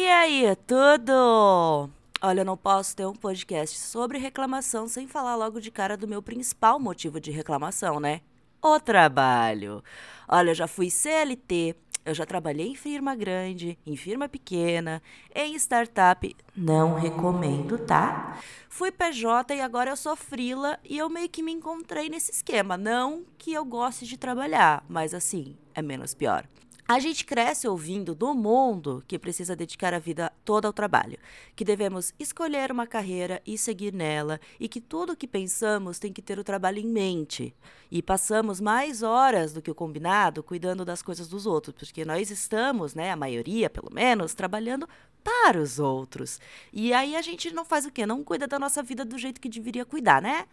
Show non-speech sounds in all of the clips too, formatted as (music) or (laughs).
E aí, tudo? Olha, eu não posso ter um podcast sobre reclamação sem falar logo de cara do meu principal motivo de reclamação, né? O trabalho. Olha, eu já fui CLT, eu já trabalhei em firma grande, em firma pequena, em startup. Não recomendo, tá? Fui PJ e agora eu sou frila e eu meio que me encontrei nesse esquema. Não que eu goste de trabalhar, mas assim, é menos pior. A gente cresce ouvindo do mundo que precisa dedicar a vida toda ao trabalho, que devemos escolher uma carreira e seguir nela, e que tudo o que pensamos tem que ter o trabalho em mente. E passamos mais horas do que o combinado cuidando das coisas dos outros, porque nós estamos, né, a maioria pelo menos, trabalhando para os outros. E aí a gente não faz o quê? Não cuida da nossa vida do jeito que deveria cuidar, né?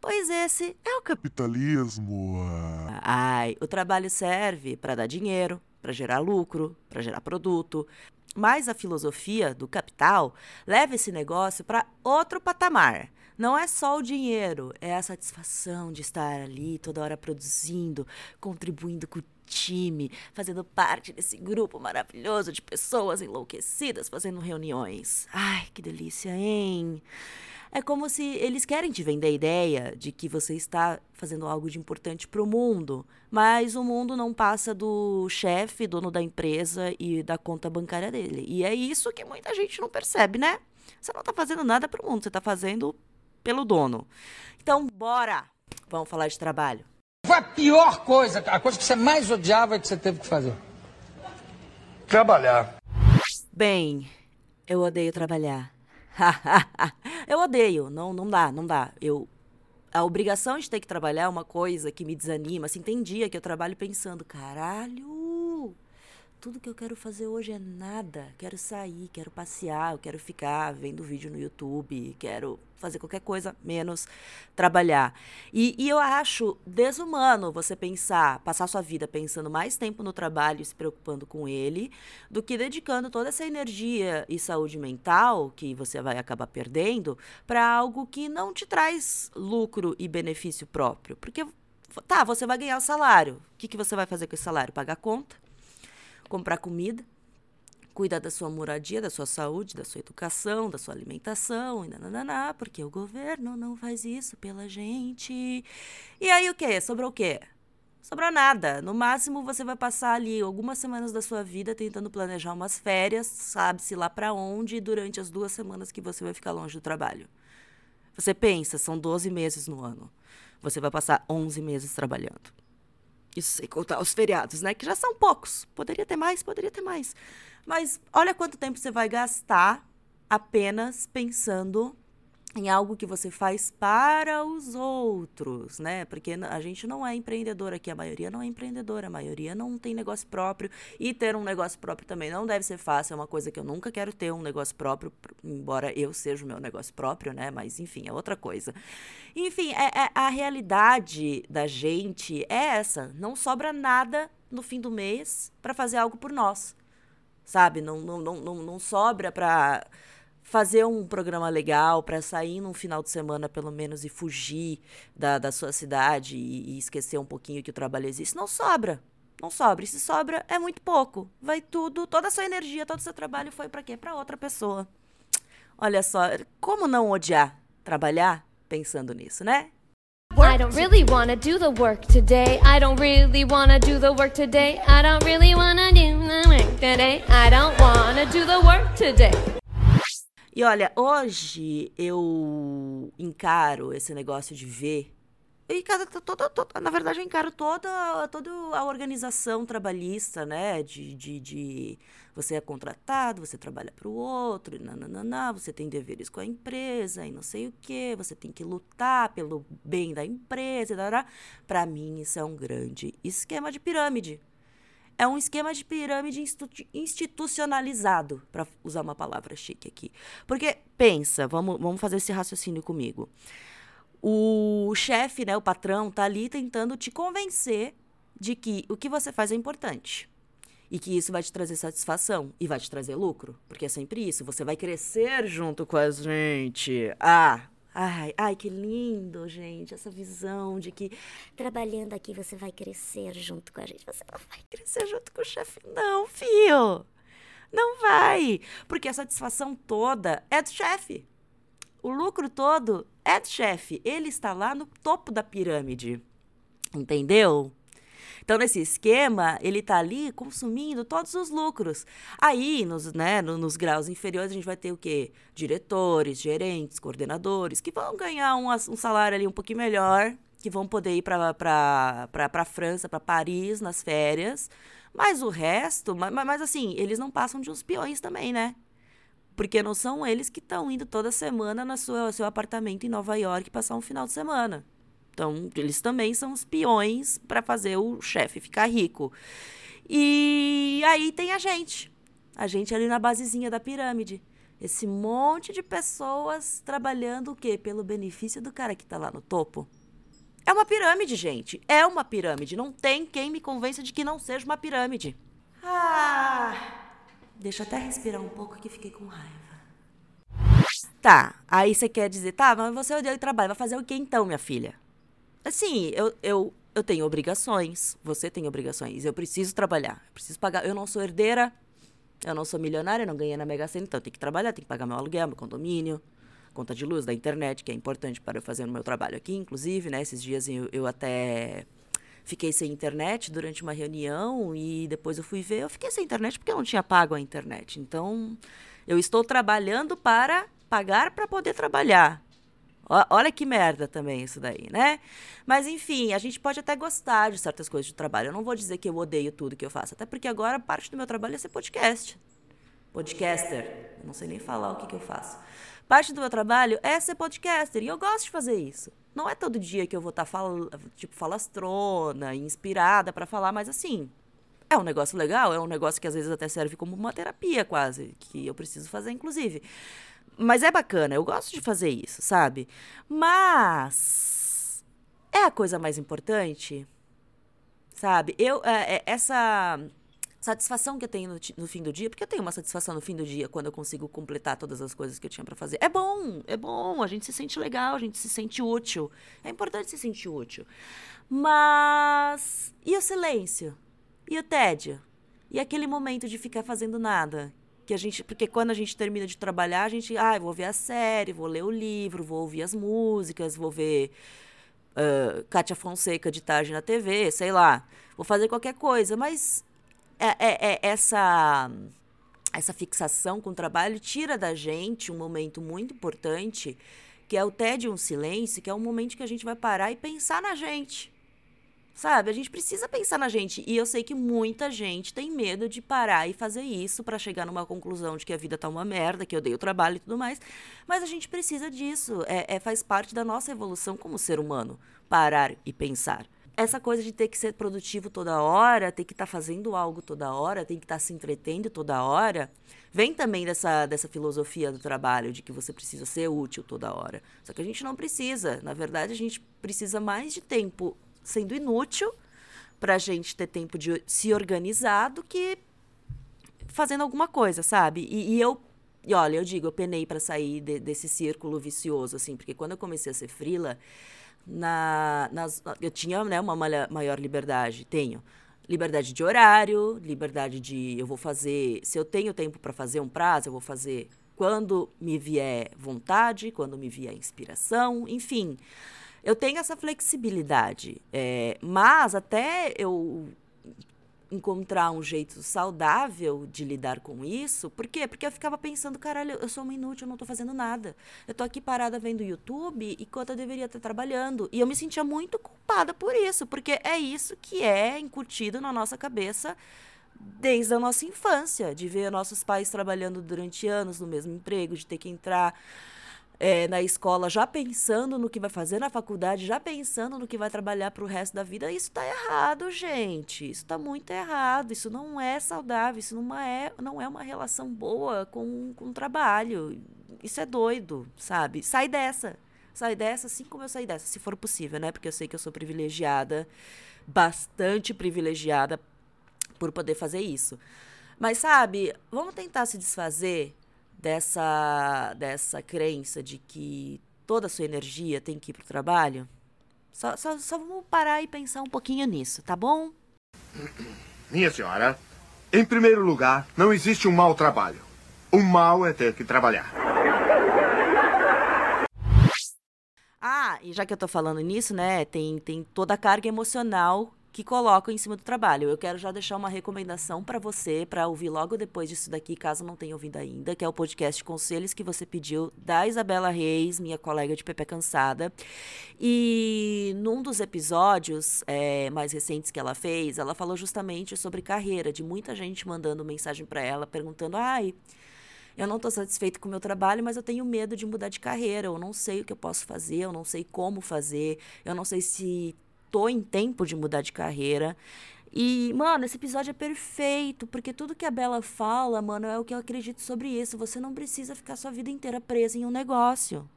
Pois esse é o capitalismo. Ai, o trabalho serve para dar dinheiro, para gerar lucro, para gerar produto. Mas a filosofia do capital leva esse negócio para outro patamar. Não é só o dinheiro, é a satisfação de estar ali toda hora produzindo, contribuindo com time, fazendo parte desse grupo maravilhoso de pessoas enlouquecidas fazendo reuniões. Ai, que delícia, hein? É como se eles querem te vender a ideia de que você está fazendo algo de importante para o mundo, mas o mundo não passa do chefe, dono da empresa e da conta bancária dele. E é isso que muita gente não percebe, né? Você não está fazendo nada para o mundo, você está fazendo pelo dono. Então, bora! Vamos falar de trabalho. A pior coisa, a coisa que você mais odiava que você teve que fazer? Trabalhar. Bem, eu odeio trabalhar. (laughs) eu odeio, não, não dá, não dá. Eu a obrigação de ter que trabalhar é uma coisa que me desanima. Assim, tem dia que eu trabalho pensando, caralho, tudo que eu quero fazer hoje é nada. Quero sair, quero passear, quero ficar vendo vídeo no YouTube, quero fazer qualquer coisa menos trabalhar. E, e, eu acho desumano você pensar, passar sua vida pensando mais tempo no trabalho e se preocupando com ele, do que dedicando toda essa energia e saúde mental que você vai acabar perdendo para algo que não te traz lucro e benefício próprio. Porque, tá, você vai ganhar salário. O que, que você vai fazer com esse salário? Pagar conta? Comprar comida, cuidar da sua moradia, da sua saúde, da sua educação, da sua alimentação, e nanananá, porque o governo não faz isso pela gente. E aí o quê? Sobrou o quê? Sobrou nada. No máximo você vai passar ali algumas semanas da sua vida tentando planejar umas férias, sabe-se lá para onde, durante as duas semanas que você vai ficar longe do trabalho. Você pensa, são 12 meses no ano. Você vai passar 11 meses trabalhando. Isso sem contar os feriados, né? Que já são poucos. Poderia ter mais, poderia ter mais. Mas olha quanto tempo você vai gastar apenas pensando em algo que você faz para os outros, né? Porque a gente não é empreendedor aqui, a maioria não é empreendedora, a maioria não tem negócio próprio e ter um negócio próprio também não deve ser fácil, é uma coisa que eu nunca quero ter um negócio próprio, embora eu seja o meu negócio próprio, né? Mas enfim, é outra coisa. Enfim, é, é a realidade da gente é essa, não sobra nada no fim do mês para fazer algo por nós. Sabe? Não não não, não, não sobra para fazer um programa legal para sair num final de semana, pelo menos, e fugir da, da sua cidade e, e esquecer um pouquinho que o trabalho existe. Não sobra. Não sobra. E se sobra, é muito pouco. Vai tudo, toda a sua energia, todo o seu trabalho foi para quê? Para outra pessoa. Olha só, como não odiar trabalhar pensando nisso, né? I don't really wanna do the work today. I don't really wanna do the work today. I don't really wanna do the work today. I don't wanna do the work today. E olha, hoje eu encaro esse negócio de ver. Eu encaro toda, na verdade, eu encaro toda, toda a organização trabalhista, né? De, de, de você é contratado, você trabalha para o outro, e nananana, você tem deveres com a empresa e não sei o que, você tem que lutar pelo bem da empresa. Para mim, isso é um grande esquema de pirâmide. É um esquema de pirâmide institucionalizado, para usar uma palavra chique aqui. Porque, pensa, vamos, vamos fazer esse raciocínio comigo. O chefe, né, o patrão, tá ali tentando te convencer de que o que você faz é importante. E que isso vai te trazer satisfação e vai te trazer lucro. Porque é sempre isso. Você vai crescer junto com a gente. Ah, Ai, ai, que lindo, gente, essa visão de que trabalhando aqui você vai crescer junto com a gente. Você não vai crescer junto com o chefe, não, fio. Não vai. Porque a satisfação toda é do chefe. O lucro todo é do chefe. Ele está lá no topo da pirâmide. Entendeu? Então, nesse esquema, ele está ali consumindo todos os lucros. Aí, nos, né, no, nos graus inferiores, a gente vai ter o quê? Diretores, gerentes, coordenadores, que vão ganhar um, um salário ali um pouquinho melhor, que vão poder ir para a França, para Paris, nas férias. Mas o resto, mas, mas assim, eles não passam de uns peões também, né? Porque não são eles que estão indo toda semana no seu apartamento em Nova York passar um final de semana. Então, eles também são os peões para fazer o chefe ficar rico. E aí tem a gente. A gente ali na basezinha da pirâmide. Esse monte de pessoas trabalhando o quê? Pelo benefício do cara que está lá no topo. É uma pirâmide, gente. É uma pirâmide. Não tem quem me convença de que não seja uma pirâmide. Ah! Deixa eu até respirar um pouco que fiquei com raiva. Tá, aí você quer dizer, tá, mas você odeia o trabalho, vai fazer o que então, minha filha? Assim, eu, eu, eu tenho obrigações, você tem obrigações, eu preciso trabalhar, eu preciso pagar. Eu não sou herdeira, eu não sou milionária, não ganhei na Mega Sena, então eu tenho que trabalhar, tenho que pagar meu aluguel, meu condomínio, conta de luz da internet, que é importante para eu fazer o meu trabalho aqui, inclusive, né? Esses dias eu, eu até fiquei sem internet durante uma reunião e depois eu fui ver, eu fiquei sem internet porque eu não tinha pago a internet. Então, eu estou trabalhando para pagar para poder trabalhar. Olha que merda também isso daí, né? Mas enfim, a gente pode até gostar de certas coisas de trabalho. Eu não vou dizer que eu odeio tudo que eu faço, até porque agora parte do meu trabalho é ser podcast. Podcaster. Eu não sei nem falar o que, que eu faço. Parte do meu trabalho é ser podcaster e eu gosto de fazer isso. Não é todo dia que eu vou estar tá fal tipo falastrona, inspirada para falar, mas assim, é um negócio legal, é um negócio que às vezes até serve como uma terapia quase, que eu preciso fazer inclusive. Mas é bacana, eu gosto de fazer isso, sabe? Mas é a coisa mais importante, sabe? Eu é, é, essa satisfação que eu tenho no, no, fim do dia, porque eu tenho uma satisfação no fim do dia quando eu consigo completar todas as coisas que eu tinha para fazer. É bom, é bom, a gente se sente legal, a gente se sente útil. É importante se sentir útil. Mas e o silêncio? E o tédio? E aquele momento de ficar fazendo nada? Que a gente, porque quando a gente termina de trabalhar, a gente, ah, vou ver a série, vou ler o livro, vou ouvir as músicas, vou ver uh, Kátia Fonseca de tarde na TV, sei lá, vou fazer qualquer coisa, mas é, é, é essa essa fixação com o trabalho tira da gente um momento muito importante, que é o tédio um silêncio, que é um momento que a gente vai parar e pensar na gente. Sabe? A gente precisa pensar na gente. E eu sei que muita gente tem medo de parar e fazer isso para chegar numa conclusão de que a vida tá uma merda, que eu dei o trabalho e tudo mais. Mas a gente precisa disso. É, é faz parte da nossa evolução como ser humano. Parar e pensar essa coisa de ter que ser produtivo toda hora, ter que estar tá fazendo algo toda hora, tem que estar tá se entretendo toda hora, vem também dessa, dessa filosofia do trabalho, de que você precisa ser útil toda hora. Só que a gente não precisa. Na verdade, a gente precisa mais de tempo sendo inútil para a gente ter tempo de se organizar do que fazendo alguma coisa, sabe? E, e eu, e olha, eu digo, eu penei para sair de, desse círculo vicioso, assim, porque quando eu comecei a ser frila, na, nas, eu tinha né, uma maior liberdade, tenho liberdade de horário, liberdade de eu vou fazer, se eu tenho tempo para fazer um prazo, eu vou fazer quando me vier vontade, quando me vier inspiração, enfim eu tenho essa flexibilidade. É, mas até eu encontrar um jeito saudável de lidar com isso. Por quê? Porque eu ficava pensando, caralho, eu sou uma inútil, eu não tô fazendo nada. Eu tô aqui parada vendo YouTube enquanto eu deveria estar trabalhando. E eu me sentia muito culpada por isso, porque é isso que é incutido na nossa cabeça desde a nossa infância, de ver nossos pais trabalhando durante anos no mesmo emprego, de ter que entrar é, na escola já pensando no que vai fazer na faculdade, já pensando no que vai trabalhar para o resto da vida, isso está errado, gente. Isso está muito errado. Isso não é saudável. Isso não é, não é uma relação boa com, com o trabalho. Isso é doido, sabe? Sai dessa. Sai dessa, assim como eu saí dessa, se for possível, né? Porque eu sei que eu sou privilegiada, bastante privilegiada por poder fazer isso. Mas, sabe, vamos tentar se desfazer dessa, dessa crença de que toda a sua energia tem que ir para o trabalho? Só, só, só vamos parar e pensar um pouquinho nisso, tá bom? Minha senhora, em primeiro lugar, não existe um mau trabalho. O mal é ter que trabalhar. Ah, e já que eu tô falando nisso, né, tem, tem toda a carga emocional que colocam em cima do trabalho. Eu quero já deixar uma recomendação para você, para ouvir logo depois disso daqui, caso não tenha ouvido ainda, que é o podcast Conselhos que você pediu, da Isabela Reis, minha colega de Pepe Cansada. E num dos episódios é, mais recentes que ela fez, ela falou justamente sobre carreira, de muita gente mandando mensagem para ela, perguntando: ai. Eu não estou satisfeito com o meu trabalho, mas eu tenho medo de mudar de carreira. Eu não sei o que eu posso fazer, eu não sei como fazer, eu não sei se tô em tempo de mudar de carreira. E, mano, esse episódio é perfeito, porque tudo que a Bela fala, mano, é o que eu acredito sobre isso. Você não precisa ficar sua vida inteira presa em um negócio.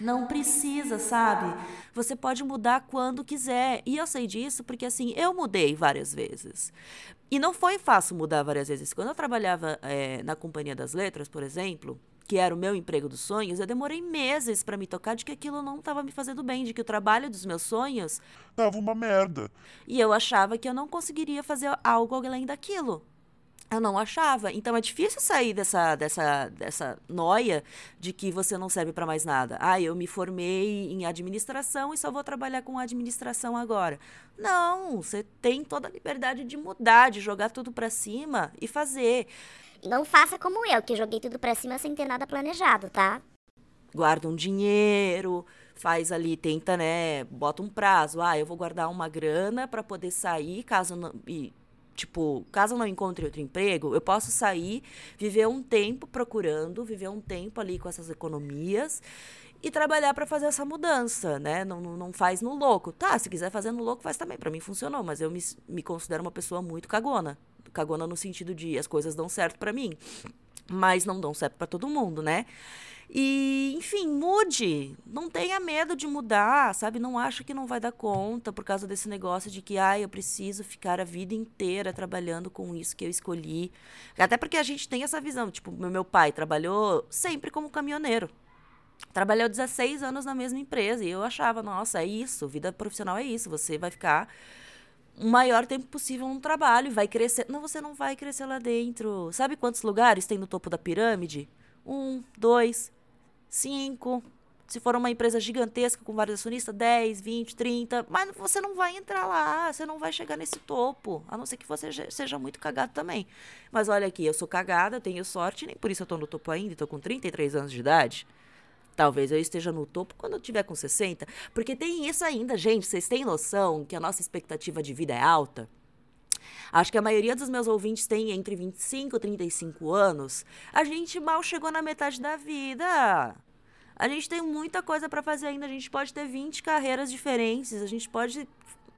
Não precisa, sabe? Você pode mudar quando quiser. E eu sei disso porque, assim, eu mudei várias vezes. E não foi fácil mudar várias vezes. Quando eu trabalhava é, na Companhia das Letras, por exemplo, que era o meu emprego dos sonhos, eu demorei meses para me tocar de que aquilo não estava me fazendo bem, de que o trabalho dos meus sonhos tava uma merda. E eu achava que eu não conseguiria fazer algo além daquilo. Eu não achava. Então é difícil sair dessa, dessa, dessa noia de que você não serve para mais nada. Ah, eu me formei em administração e só vou trabalhar com administração agora. Não, você tem toda a liberdade de mudar, de jogar tudo para cima e fazer. Não faça como eu, que joguei tudo pra cima sem ter nada planejado, tá? Guarda um dinheiro, faz ali, tenta, né, bota um prazo. Ah, eu vou guardar uma grana para poder sair, caso não, e, tipo, caso eu não encontre outro emprego, eu posso sair, viver um tempo procurando, viver um tempo ali com essas economias e trabalhar para fazer essa mudança, né? Não, não, faz no louco. Tá, se quiser fazer no louco, faz também. Para mim funcionou, mas eu me, me considero uma pessoa muito cagona cagona no sentido de as coisas dão certo para mim, mas não dão certo para todo mundo, né? E, enfim, mude. Não tenha medo de mudar, sabe? Não acha que não vai dar conta por causa desse negócio de que, ah, eu preciso ficar a vida inteira trabalhando com isso que eu escolhi. Até porque a gente tem essa visão. Tipo, meu pai trabalhou sempre como caminhoneiro. Trabalhou 16 anos na mesma empresa e eu achava, nossa, é isso, vida profissional é isso. Você vai ficar o maior tempo possível no trabalho, vai crescer. Não, você não vai crescer lá dentro. Sabe quantos lugares tem no topo da pirâmide? Um, dois, cinco. Se for uma empresa gigantesca com vários acionistas, 10, 20, 30. Mas você não vai entrar lá, você não vai chegar nesse topo. A não ser que você seja muito cagado também. Mas olha aqui, eu sou cagada, tenho sorte, nem por isso eu tô no topo ainda, tô com 33 anos de idade. Talvez eu esteja no topo quando eu tiver com 60. Porque tem isso ainda, gente. Vocês têm noção que a nossa expectativa de vida é alta? Acho que a maioria dos meus ouvintes tem entre 25 e 35 anos. A gente mal chegou na metade da vida. A gente tem muita coisa para fazer ainda. A gente pode ter 20 carreiras diferentes. A gente pode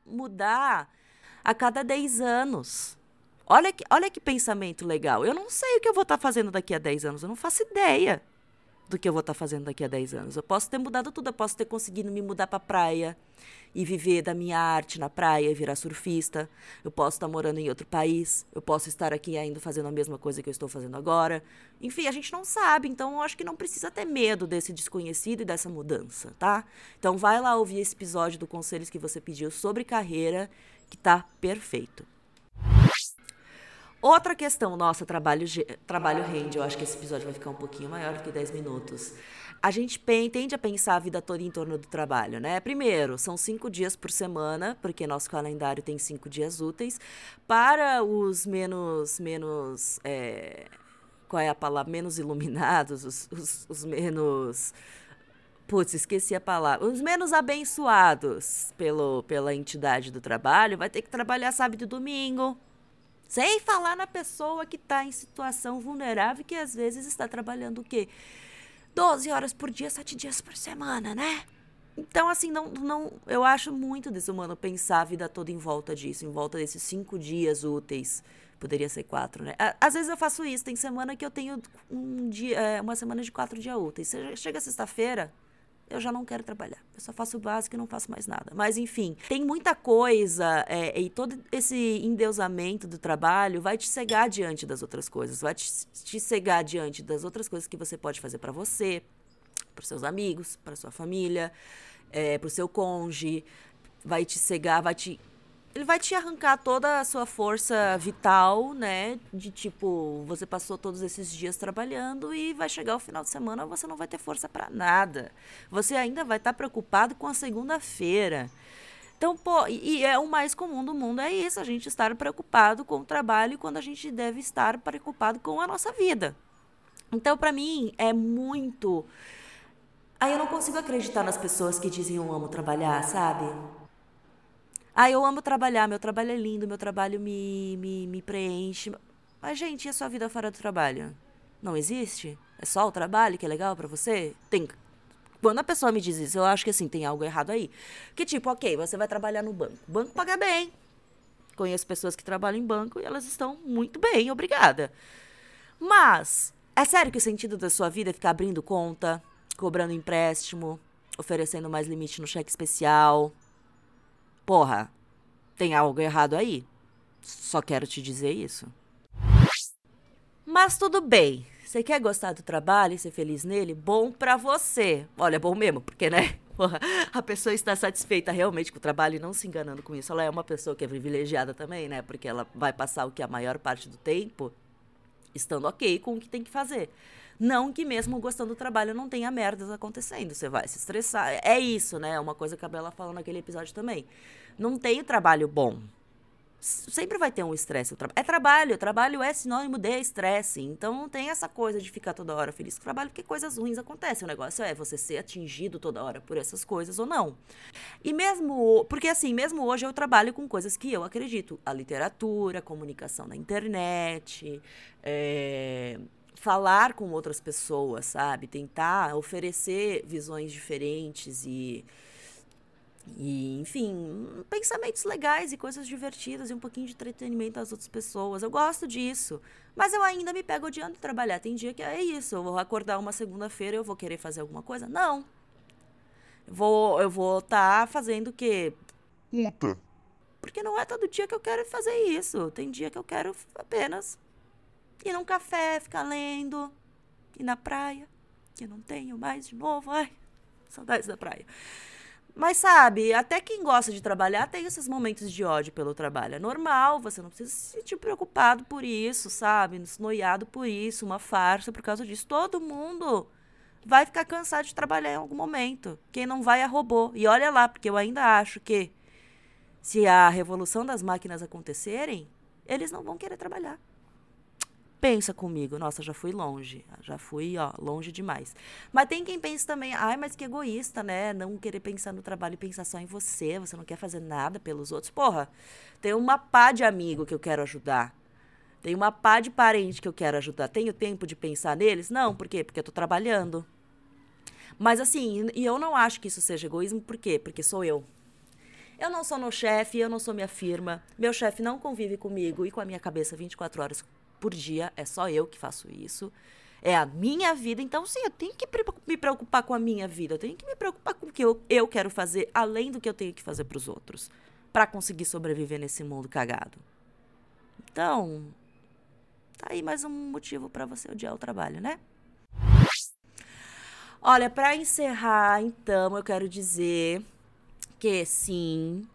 mudar a cada 10 anos. Olha que, olha que pensamento legal. Eu não sei o que eu vou estar tá fazendo daqui a 10 anos. Eu não faço ideia do que eu vou estar tá fazendo daqui a 10 anos. Eu posso ter mudado tudo, eu posso ter conseguido me mudar para praia e viver da minha arte na praia e virar surfista. Eu posso estar tá morando em outro país, eu posso estar aqui ainda fazendo a mesma coisa que eu estou fazendo agora. Enfim, a gente não sabe, então eu acho que não precisa ter medo desse desconhecido e dessa mudança, tá? Então vai lá ouvir esse episódio do Conselhos que você pediu sobre carreira, que tá perfeito. Outra questão, nossa, trabalho, trabalho rende. Eu acho que esse episódio vai ficar um pouquinho maior do que 10 minutos. A gente tende a pensar a vida toda em torno do trabalho, né? Primeiro, são cinco dias por semana, porque nosso calendário tem cinco dias úteis. Para os menos. menos é, qual é a palavra? Menos iluminados, os, os, os menos. Putz, esqueci a palavra. Os menos abençoados pelo, pela entidade do trabalho vai ter que trabalhar sábado e domingo, sem falar na pessoa que está em situação vulnerável, que às vezes está trabalhando o quê? 12 horas por dia, 7 dias por semana, né? Então, assim, não, não, eu acho muito desumano pensar a vida toda em volta disso, em volta desses cinco dias úteis. Poderia ser quatro, né? Às vezes eu faço isso. Tem semana que eu tenho um dia, é, uma semana de quatro dias úteis. Chega sexta-feira, eu já não quero trabalhar. Eu só faço o básico e não faço mais nada. Mas, enfim, tem muita coisa é, e todo esse endeusamento do trabalho vai te cegar diante das outras coisas. Vai te, te cegar diante das outras coisas que você pode fazer pra você, para seus amigos, para sua família, é, para o seu cônjuge, vai te cegar, vai te ele vai te arrancar toda a sua força vital, né? De tipo, você passou todos esses dias trabalhando e vai chegar o final de semana, você não vai ter força pra nada. Você ainda vai estar preocupado com a segunda-feira. Então, pô, e é o mais comum do mundo é isso, a gente estar preocupado com o trabalho quando a gente deve estar preocupado com a nossa vida. Então, pra mim, é muito Aí eu não consigo acreditar nas pessoas que dizem eu amo trabalhar, sabe? Ah, eu amo trabalhar, meu trabalho é lindo, meu trabalho me, me, me preenche. Mas, gente, e a sua vida fora do trabalho? Não existe? É só o trabalho que é legal pra você? Tem. Quando a pessoa me diz isso, eu acho que assim, tem algo errado aí. Que tipo, ok, você vai trabalhar no banco. O banco paga bem. Conheço pessoas que trabalham em banco e elas estão muito bem, obrigada. Mas, é sério que o sentido da sua vida é ficar abrindo conta, cobrando empréstimo, oferecendo mais limite no cheque especial? Porra, tem algo errado aí. Só quero te dizer isso. Mas tudo bem. Você quer gostar do trabalho e ser feliz nele? Bom pra você. Olha, bom mesmo, porque, né? (laughs) A pessoa está satisfeita realmente com o trabalho e não se enganando com isso. Ela é uma pessoa que é privilegiada também, né? Porque ela vai passar o que a maior parte do tempo estando ok com o que tem que fazer. Não que mesmo gostando do trabalho não tenha merdas acontecendo. Você vai se estressar. É isso, né? É uma coisa que a Bela falou naquele episódio também. Não tem trabalho bom. Sempre vai ter um estresse. É trabalho. Trabalho é sinônimo de estresse. Então não tem essa coisa de ficar toda hora feliz com o trabalho, porque coisas ruins acontecem. O negócio é você ser atingido toda hora por essas coisas ou não. E mesmo. Porque assim, mesmo hoje eu trabalho com coisas que eu acredito. A literatura, a comunicação na internet, é, falar com outras pessoas, sabe? Tentar oferecer visões diferentes e. E, enfim, pensamentos legais e coisas divertidas e um pouquinho de entretenimento às outras pessoas. Eu gosto disso. Mas eu ainda me pego odiando trabalhar. Tem dia que é isso. Eu vou acordar uma segunda-feira e eu vou querer fazer alguma coisa? Não. Vou eu vou estar fazendo o quê? Puta. Porque não é todo dia que eu quero fazer isso. Tem dia que eu quero apenas ir num café, ficar lendo, ir na praia, que não tenho mais de novo. Ai, saudades da praia. Mas sabe, até quem gosta de trabalhar tem esses momentos de ódio pelo trabalho. É normal, você não precisa se sentir preocupado por isso, sabe? Noiado por isso, uma farsa por causa disso. Todo mundo vai ficar cansado de trabalhar em algum momento. Quem não vai é robô. E olha lá, porque eu ainda acho que se a revolução das máquinas acontecerem, eles não vão querer trabalhar. Pensa comigo, nossa, já fui longe, já fui, ó, longe demais. Mas tem quem pense também, ai, mas que egoísta, né? Não querer pensar no trabalho e pensar só em você, você não quer fazer nada pelos outros. Porra, tem uma pá de amigo que eu quero ajudar. Tem uma pá de parente que eu quero ajudar. Tenho tempo de pensar neles? Não, por quê? Porque eu tô trabalhando. Mas assim, e eu não acho que isso seja egoísmo, por quê? Porque sou eu. Eu não sou meu chefe, eu não sou minha firma. Meu chefe não convive comigo e com a minha cabeça 24 horas por dia. É só eu que faço isso. É a minha vida. Então, sim, eu tenho que me preocupar com a minha vida. Eu tenho que me preocupar com o que eu, eu quero fazer, além do que eu tenho que fazer para os outros. para conseguir sobreviver nesse mundo cagado. Então, tá aí mais um motivo para você odiar o trabalho, né? Olha, para encerrar, então, eu quero dizer que sim,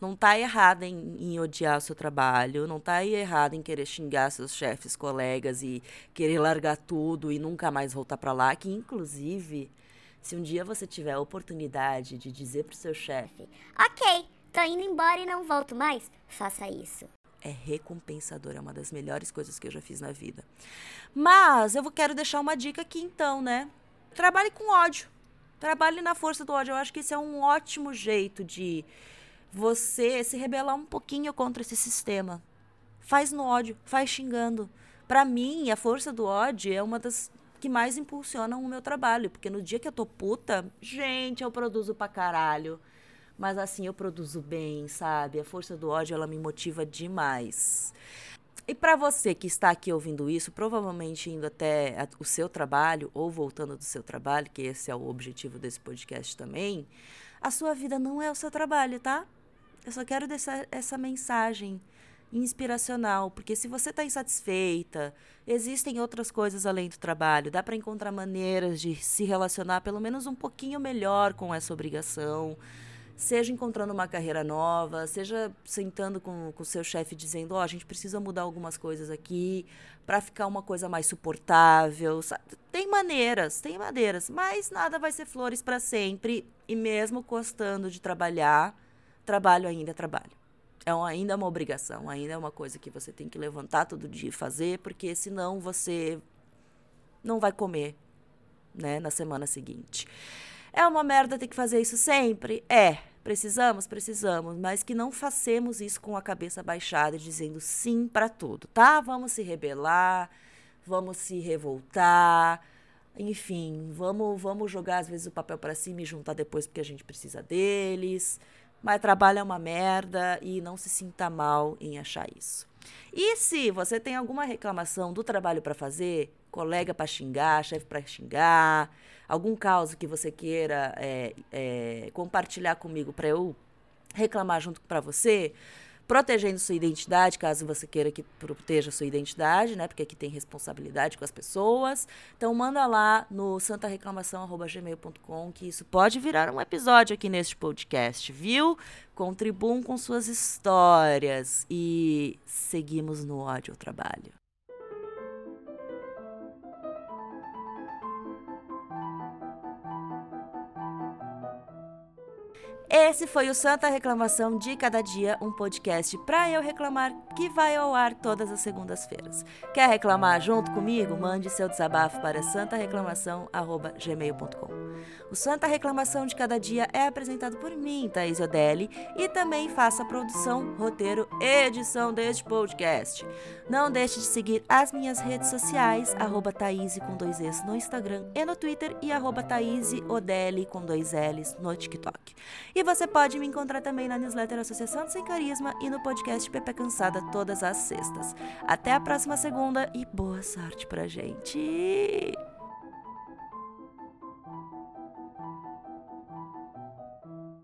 não tá errado em, em odiar o seu trabalho, não tá errado em querer xingar seus chefes, colegas e querer largar tudo e nunca mais voltar para lá, que inclusive, se um dia você tiver a oportunidade de dizer pro seu chefe, Ok, tô indo embora e não volto mais. Faça isso. é recompensador, é uma das melhores coisas que eu já fiz na vida. Mas eu quero deixar uma dica aqui então, né? Trabalhe com ódio. Trabalhe na força do ódio. Eu acho que esse é um ótimo jeito de você se rebelar um pouquinho contra esse sistema. Faz no ódio, faz xingando. Pra mim, a força do ódio é uma das que mais impulsionam o meu trabalho. Porque no dia que eu tô puta, gente, eu produzo pra caralho. Mas assim, eu produzo bem, sabe? A força do ódio, ela me motiva demais. E para você que está aqui ouvindo isso, provavelmente indo até o seu trabalho ou voltando do seu trabalho, que esse é o objetivo desse podcast também, a sua vida não é o seu trabalho, tá? Eu só quero deixar essa mensagem inspiracional, porque se você está insatisfeita, existem outras coisas além do trabalho, dá para encontrar maneiras de se relacionar pelo menos um pouquinho melhor com essa obrigação, seja encontrando uma carreira nova, seja sentando com o seu chefe dizendo, ó, oh, a gente precisa mudar algumas coisas aqui para ficar uma coisa mais suportável. Sabe? Tem maneiras, tem maneiras, mas nada vai ser flores para sempre e mesmo gostando de trabalhar, trabalho ainda é trabalho é um, ainda uma obrigação, ainda é uma coisa que você tem que levantar todo dia e fazer, porque senão você não vai comer, né, na semana seguinte. É uma merda ter que fazer isso sempre? É. Precisamos? Precisamos, mas que não façamos isso com a cabeça baixada, dizendo sim para tudo, tá? Vamos se rebelar, vamos se revoltar, enfim, vamos, vamos jogar às vezes o papel para cima e juntar depois porque a gente precisa deles. Mas trabalho é uma merda e não se sinta mal em achar isso. E se você tem alguma reclamação do trabalho para fazer, colega para xingar, chefe para xingar, algum caso que você queira é, é, compartilhar comigo para eu reclamar junto para você, protegendo sua identidade, caso você queira que proteja sua identidade, né? Porque aqui tem responsabilidade com as pessoas. Então manda lá no santareclamação@gmail.com que isso pode virar um episódio aqui neste podcast, viu? Contribuam com suas histórias e seguimos no ódio ao trabalho. Esse foi o Santa Reclamação de Cada Dia, um podcast para eu reclamar que vai ao ar todas as segundas-feiras. Quer reclamar junto comigo? Mande seu desabafo para santareclamação@gmail.com. O Santa Reclamação de Cada Dia é apresentado por mim, Thaís Odelli, e também faço a produção, roteiro e edição deste podcast. Não deixe de seguir as minhas redes sociais, arroba Thaís com dois Es no Instagram e no Twitter e arroba Thaís Odelli com dois L's no TikTok. E você pode me encontrar também na newsletter Associação Sem Carisma e no podcast Pepe Cansada todas as sextas. Até a próxima segunda e boa sorte pra gente!